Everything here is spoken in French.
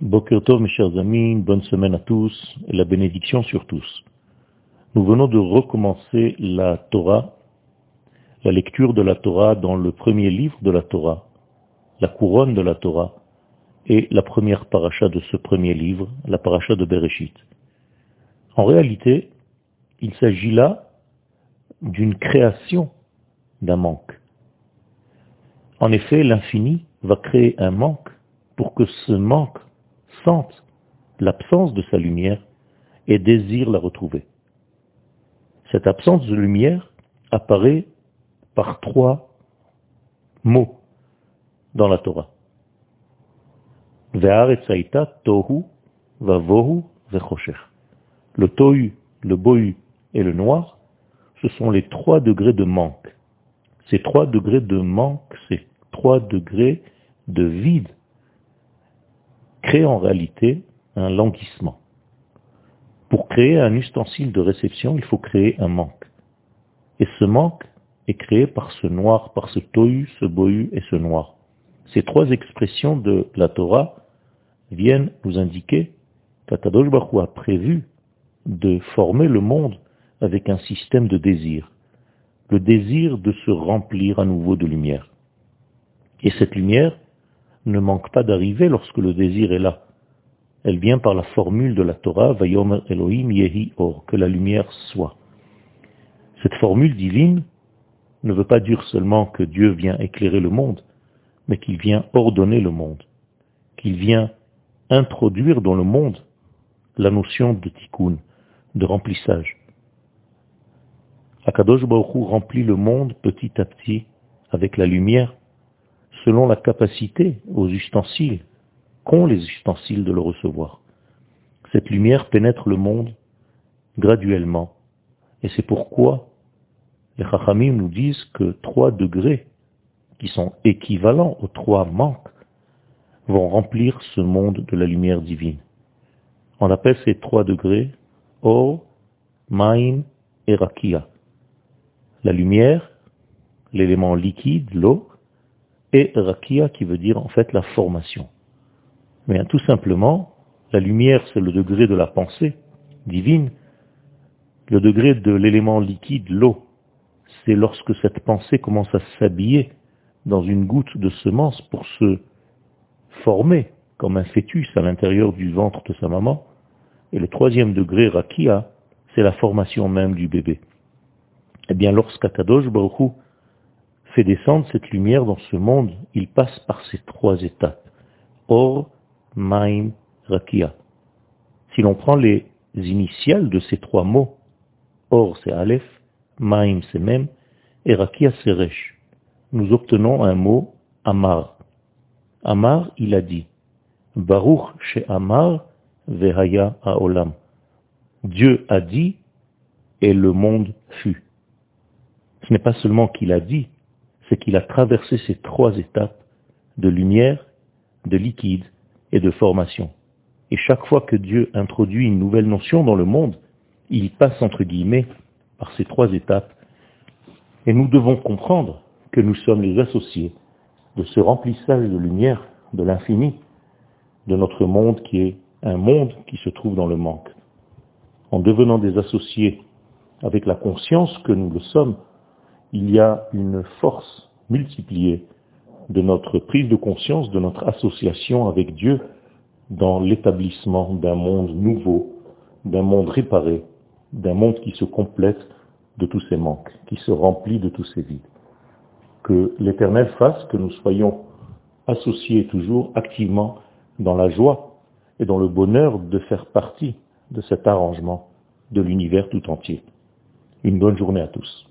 Boker Tov, mes chers amis, bonne semaine à tous et la bénédiction sur tous. Nous venons de recommencer la Torah, la lecture de la Torah dans le premier livre de la Torah, la couronne de la Torah et la première paracha de ce premier livre, la paracha de Bereshit. En réalité, il s'agit là d'une création d'un manque. En effet, l'infini va créer un manque pour que ce manque l'absence de sa lumière et désire la retrouver. Cette absence de lumière apparaît par trois mots dans la Torah. Le tohu, le bohu et le noir, ce sont les trois degrés de manque. Ces trois degrés de manque, ces trois degrés de vide crée en réalité un languissement. Pour créer un ustensile de réception, il faut créer un manque. Et ce manque est créé par ce noir, par ce tohu, ce bohu et ce noir. Ces trois expressions de la Torah viennent nous indiquer qu'Atadosh Baruch a prévu de former le monde avec un système de désir. Le désir de se remplir à nouveau de lumière. Et cette lumière, ne manque pas d'arriver lorsque le désir est là. Elle vient par la formule de la Torah, Vayomer Elohim Yehi Or, que la lumière soit. Cette formule divine ne veut pas dire seulement que Dieu vient éclairer le monde, mais qu'il vient ordonner le monde, qu'il vient introduire dans le monde la notion de tikkun, de remplissage. Akadosh Baruch remplit le monde petit à petit avec la lumière selon la capacité aux ustensiles qu'ont les ustensiles de le recevoir. Cette lumière pénètre le monde graduellement. Et c'est pourquoi les Chachamim nous disent que trois degrés, qui sont équivalents aux trois manques, vont remplir ce monde de la lumière divine. On appelle ces trois degrés Or, Maïm et Rakia. La lumière, l'élément liquide, l'eau, et rakia qui veut dire en fait la formation. Mais tout simplement, la lumière c'est le degré de la pensée divine, le degré de l'élément liquide, l'eau, c'est lorsque cette pensée commence à s'habiller dans une goutte de semence pour se former comme un fœtus à l'intérieur du ventre de sa maman. Et le troisième degré, rakia, c'est la formation même du bébé. Eh bien, lorsqu'Akadosh Baruch descendre cette lumière dans ce monde, il passe par ces trois étapes. Or, Maim, Rakia. Si l'on prend les initiales de ces trois mots, Or c'est Aleph, Maim c'est Mem, et Rakia c'est Resh, nous obtenons un mot Amar. Amar, il a dit, Baruch chez Amar, Vehaya Haolam. Dieu a dit, et le monde fut. Ce n'est pas seulement qu'il a dit, c'est qu'il a traversé ces trois étapes de lumière, de liquide et de formation. Et chaque fois que Dieu introduit une nouvelle notion dans le monde, il passe entre guillemets par ces trois étapes. Et nous devons comprendre que nous sommes les associés de ce remplissage de lumière de l'infini, de notre monde qui est un monde qui se trouve dans le manque. En devenant des associés avec la conscience que nous le sommes, il y a une force multipliée de notre prise de conscience, de notre association avec Dieu dans l'établissement d'un monde nouveau, d'un monde réparé, d'un monde qui se complète de tous ses manques, qui se remplit de tous ses vides. Que l'Éternel fasse que nous soyons associés toujours activement dans la joie et dans le bonheur de faire partie de cet arrangement de l'univers tout entier. Une bonne journée à tous.